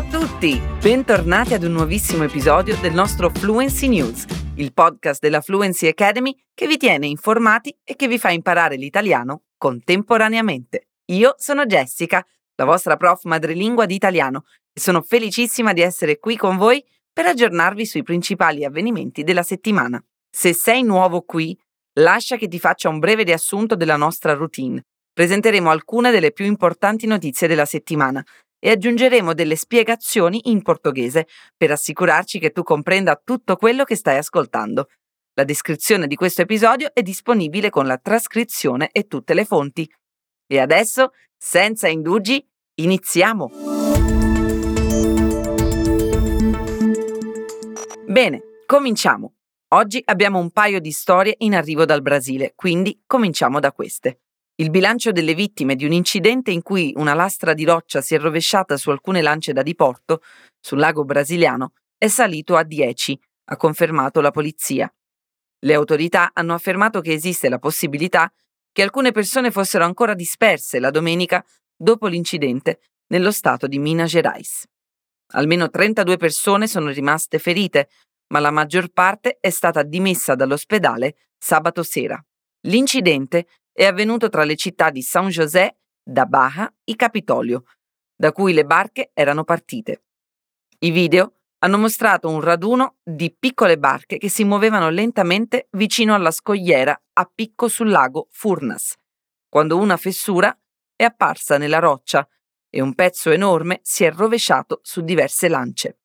a tutti! Bentornati ad un nuovissimo episodio del nostro Fluency News, il podcast della Fluency Academy che vi tiene informati e che vi fa imparare l'italiano contemporaneamente. Io sono Jessica, la vostra prof madrelingua di italiano, e sono felicissima di essere qui con voi per aggiornarvi sui principali avvenimenti della settimana. Se sei nuovo qui, lascia che ti faccia un breve riassunto della nostra routine. Presenteremo alcune delle più importanti notizie della settimana e aggiungeremo delle spiegazioni in portoghese per assicurarci che tu comprenda tutto quello che stai ascoltando. La descrizione di questo episodio è disponibile con la trascrizione e tutte le fonti. E adesso, senza indugi, iniziamo! Bene, cominciamo. Oggi abbiamo un paio di storie in arrivo dal Brasile, quindi cominciamo da queste. Il bilancio delle vittime di un incidente in cui una lastra di roccia si è rovesciata su alcune lance da diporto, sul lago brasiliano, è salito a 10, ha confermato la polizia. Le autorità hanno affermato che esiste la possibilità che alcune persone fossero ancora disperse la domenica dopo l'incidente nello stato di Minas Gerais. Almeno 32 persone sono rimaste ferite, ma la maggior parte è stata dimessa dall'ospedale sabato sera. L'incidente è avvenuto tra le città di San José, da Baja e Capitolio, da cui le barche erano partite. I video hanno mostrato un raduno di piccole barche che si muovevano lentamente vicino alla scogliera a picco sul lago Furnas, quando una fessura è apparsa nella roccia e un pezzo enorme si è rovesciato su diverse lance.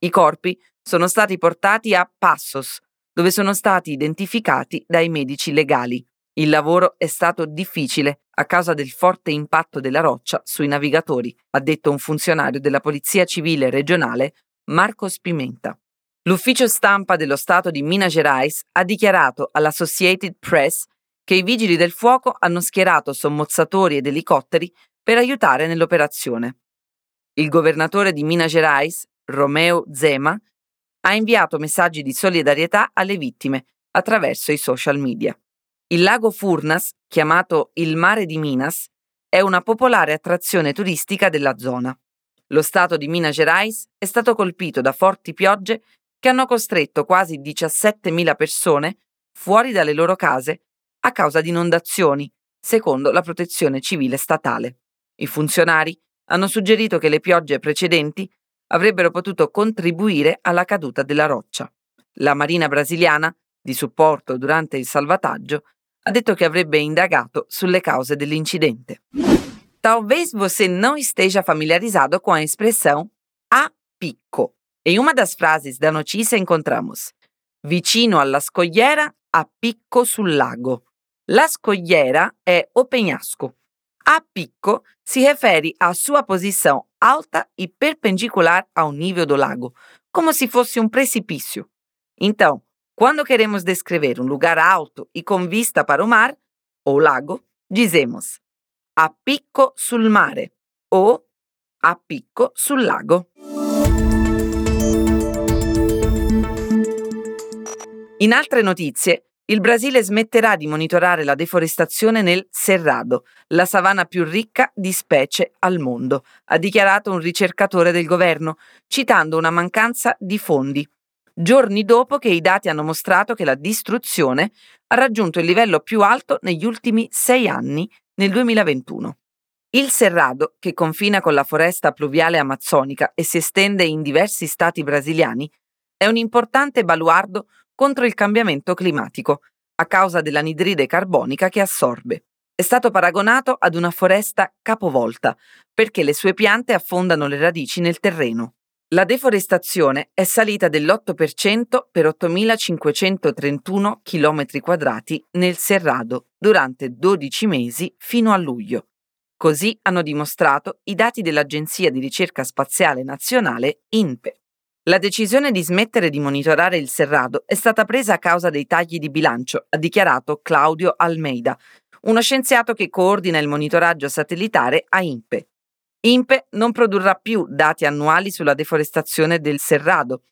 I corpi sono stati portati a Passos, dove sono stati identificati dai medici legali. Il lavoro è stato difficile a causa del forte impatto della roccia sui navigatori, ha detto un funzionario della Polizia Civile regionale, Marco Spimenta. L'ufficio stampa dello Stato di Minas Gerais ha dichiarato all'Associated Press che i vigili del fuoco hanno schierato sommozzatori ed elicotteri per aiutare nell'operazione. Il governatore di Minas Gerais, Romeo Zema, ha inviato messaggi di solidarietà alle vittime attraverso i social media. Il lago Furnas, chiamato il Mare di Minas, è una popolare attrazione turistica della zona. Lo stato di Minas Gerais è stato colpito da forti piogge che hanno costretto quasi 17.000 persone fuori dalle loro case a causa di inondazioni, secondo la protezione civile statale. I funzionari hanno suggerito che le piogge precedenti avrebbero potuto contribuire alla caduta della roccia. La Marina brasiliana, di supporto durante il salvataggio, ha detto che avrebbe indagato sulle cause dell'incidente. Talvez você não esteja familiarizado com a expressão a picco. Em uma das frases da notícia encontramos vicino alla scogliera a picco sul lago. La scogliera è o penhasco. A picco si refere à sua posição alta e perpendicular ao nível do lago, como se fosse um precipício. Então, quando queremos descrever um lugar alto e com vista para o mar ou lago, dizemos a picco sul mare o a picco sul lago. In altre notizie, il Brasile smetterà di monitorare la deforestazione nel Cerrado, la savana più ricca di specie al mondo, ha dichiarato un ricercatore del governo, citando una mancanza di fondi giorni dopo che i dati hanno mostrato che la distruzione ha raggiunto il livello più alto negli ultimi sei anni, nel 2021. Il Cerrado, che confina con la foresta pluviale amazzonica e si estende in diversi stati brasiliani, è un importante baluardo contro il cambiamento climatico, a causa dell'anidride carbonica che assorbe. È stato paragonato ad una foresta capovolta, perché le sue piante affondano le radici nel terreno. La deforestazione è salita dell'8% per 8.531 km quadrati nel Cerrado durante 12 mesi fino a luglio. Così hanno dimostrato i dati dell'Agenzia di ricerca spaziale nazionale INPE. La decisione di smettere di monitorare il Cerrado è stata presa a causa dei tagli di bilancio, ha dichiarato Claudio Almeida, uno scienziato che coordina il monitoraggio satellitare a INPE. INPE non produrrà più dati annuali sulla deforestazione del Cerrado,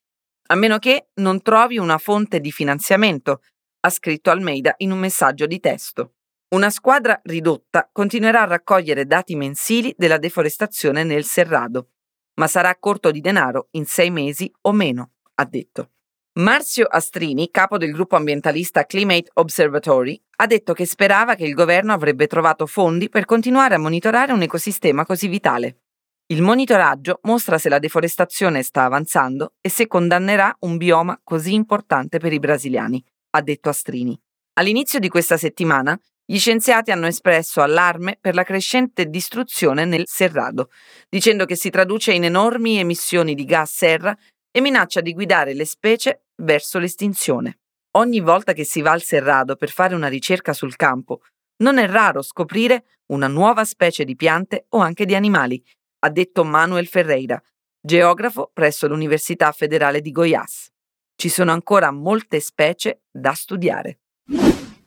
a meno che non trovi una fonte di finanziamento, ha scritto Almeida in un messaggio di testo. Una squadra ridotta continuerà a raccogliere dati mensili della deforestazione nel Cerrado. ma sarà a corto di denaro in sei mesi o meno, ha detto. Marzio Astrini, capo del gruppo ambientalista Climate Observatory, ha detto che sperava che il governo avrebbe trovato fondi per continuare a monitorare un ecosistema così vitale. Il monitoraggio mostra se la deforestazione sta avanzando e se condannerà un bioma così importante per i brasiliani, ha detto Astrini. All'inizio di questa settimana, gli scienziati hanno espresso allarme per la crescente distruzione nel Cerrado, dicendo che si traduce in enormi emissioni di gas serra e minaccia di guidare le specie verso l'estinzione. Ogni volta che si va al Cerrado per fare una ricerca sul campo, non è raro scoprire una nuova specie di piante o anche di animali, ha detto Manuel Ferreira, geografo presso l'Università federale di Goiás. Ci sono ancora molte specie da studiare.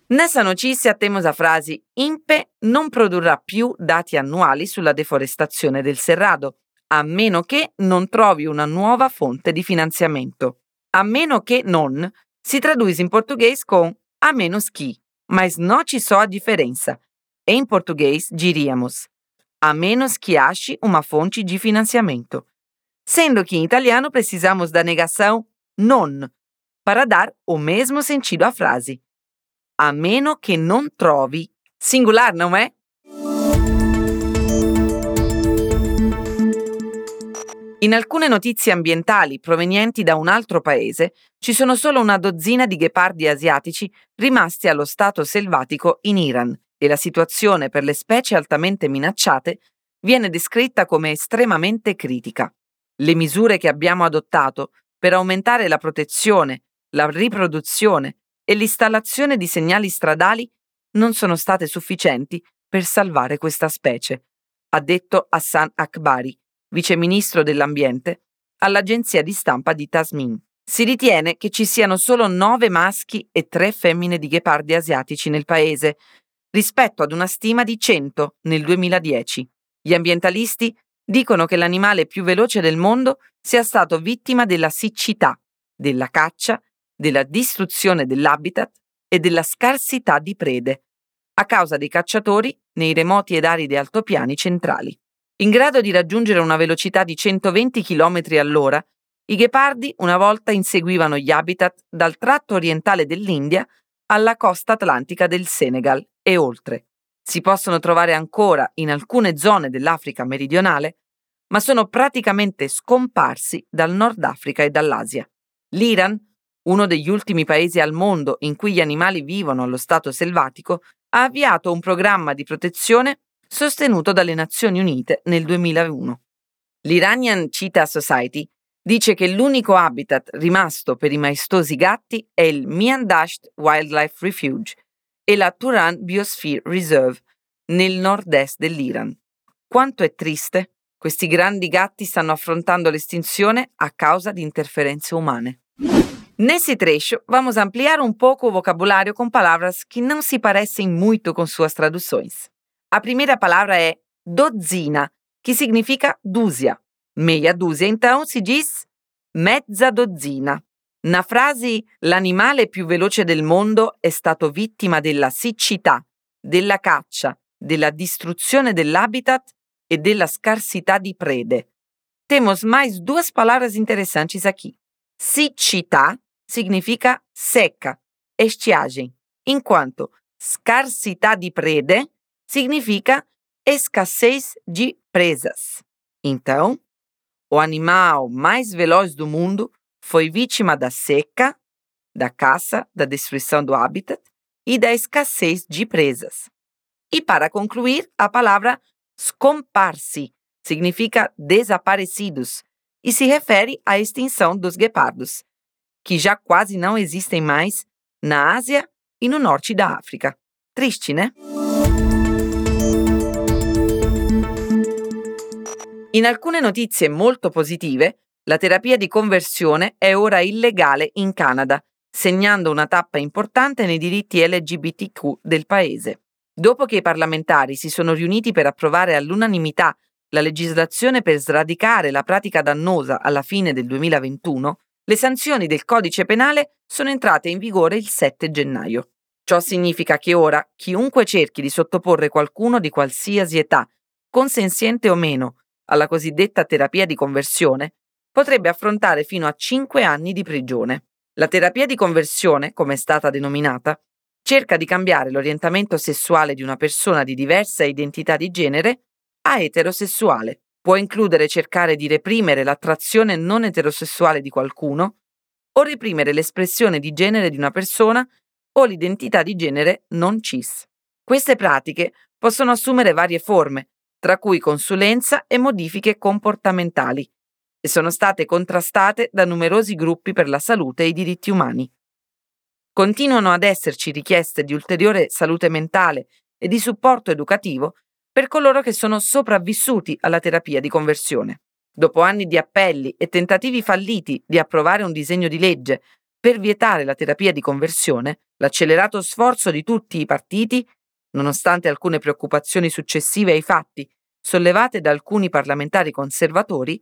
Nessa notizia temos a frase INPE non produrrà più dati annuali sulla deforestazione del Cerrado, a meno che non trovi una nuova fonte di finanziamento. A meno che non si traduce in portoghese con a menos que, mas ci so a differenza. E in português diríamos a menos que ache uma fonte de financiamento. Sendo que em italiano precisamos da negação non para dar o mesmo sentido à frase. A meno che non trovi. Singular, não é? In alcune notizie ambientali provenienti da un altro paese ci sono solo una dozzina di ghepardi asiatici rimasti allo stato selvatico in Iran e la situazione per le specie altamente minacciate viene descritta come estremamente critica. Le misure che abbiamo adottato per aumentare la protezione, la riproduzione e l'installazione di segnali stradali non sono state sufficienti per salvare questa specie, ha detto Hassan Akbari, viceministro dell'ambiente, all'agenzia di stampa di Tasmin. Si ritiene che ci siano solo nove maschi e tre femmine di ghepardi asiatici nel paese, rispetto ad una stima di 100 nel 2010. Gli ambientalisti dicono che l'animale più veloce del mondo sia stato vittima della siccità, della caccia, della distruzione dell'habitat e della scarsità di prede, a causa dei cacciatori nei remoti ed aridi altopiani centrali. In grado di raggiungere una velocità di 120 km all'ora, i ghepardi una volta inseguivano gli habitat dal tratto orientale dell'India alla costa atlantica del Senegal e oltre. Si possono trovare ancora in alcune zone dell'Africa meridionale, ma sono praticamente scomparsi dal Nord Africa e dall'Asia. L'Iran, uno degli ultimi paesi al mondo in cui gli animali vivono allo stato selvatico, ha avviato un programma di protezione sostenuto dalle Nazioni Unite nel 2001. L'Iranian Cheetah Society dice che l'unico habitat rimasto per i maestosi gatti è il Mian Dasht Wildlife Refuge, e la Turan Biosphere Reserve nel nord-est dell'Iran. Quanto è triste, questi grandi gatti stanno affrontando l'estinzione a causa di interferenze umane. Nesse trecho, vamos ampliar um pouco o vocabulário com palavras que não se parecem muito com suas traduções. A primeira palavra é dozzina, que significa dúzia. Meia dúzia, então, se diz mezza dozzina. Na frase l'animale più veloce del mondo è stato vittima della siccità, della caccia, della distruzione dell'habitat e della scarsità di prede. Temos mais duas palavras interessantes aqui. Siccità significa seca, estiagem, enquanto scarsità di prede significa escassez de presas. Então, o animal mais veloz do mundo foi vítima da seca, da caça, da destruição do habitat e da escassez de presas. E para concluir, a palavra scomparsi significa desaparecidos e se refere à extinção dos guepardos, que já quase não existem mais na Ásia e no norte da África. Triste, né? In alcune notizie molto positive, La terapia di conversione è ora illegale in Canada, segnando una tappa importante nei diritti LGBTQ del paese. Dopo che i parlamentari si sono riuniti per approvare all'unanimità la legislazione per sradicare la pratica dannosa alla fine del 2021, le sanzioni del codice penale sono entrate in vigore il 7 gennaio. Ciò significa che ora chiunque cerchi di sottoporre qualcuno di qualsiasi età, consenziente o meno, alla cosiddetta terapia di conversione, potrebbe affrontare fino a 5 anni di prigione. La terapia di conversione, come è stata denominata, cerca di cambiare l'orientamento sessuale di una persona di diversa identità di genere a eterosessuale. Può includere cercare di reprimere l'attrazione non eterosessuale di qualcuno o reprimere l'espressione di genere di una persona o l'identità di genere non cis. Queste pratiche possono assumere varie forme, tra cui consulenza e modifiche comportamentali, e sono state contrastate da numerosi gruppi per la salute e i diritti umani. Continuano ad esserci richieste di ulteriore salute mentale e di supporto educativo per coloro che sono sopravvissuti alla terapia di conversione. Dopo anni di appelli e tentativi falliti di approvare un disegno di legge per vietare la terapia di conversione, l'accelerato sforzo di tutti i partiti, nonostante alcune preoccupazioni successive ai fatti sollevate da alcuni parlamentari conservatori,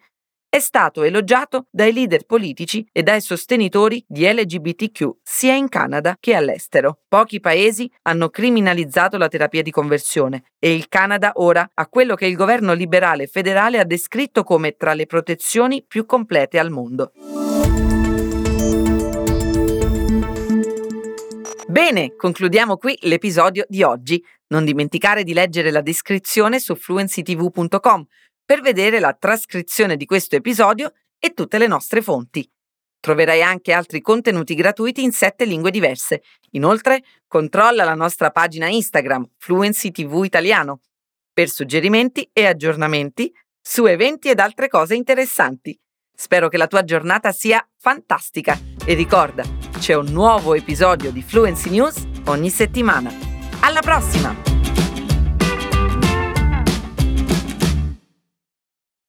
è stato elogiato dai leader politici e dai sostenitori di LGBTQ sia in Canada che all'estero. Pochi paesi hanno criminalizzato la terapia di conversione e il Canada ora ha quello che il governo liberale federale ha descritto come tra le protezioni più complete al mondo. Bene, concludiamo qui l'episodio di oggi. Non dimenticare di leggere la descrizione su fluencytv.com per vedere la trascrizione di questo episodio e tutte le nostre fonti. Troverai anche altri contenuti gratuiti in sette lingue diverse. Inoltre, controlla la nostra pagina Instagram Fluency TV Italiano per suggerimenti e aggiornamenti su eventi ed altre cose interessanti. Spero che la tua giornata sia fantastica e ricorda, c'è un nuovo episodio di Fluency News ogni settimana. Alla prossima!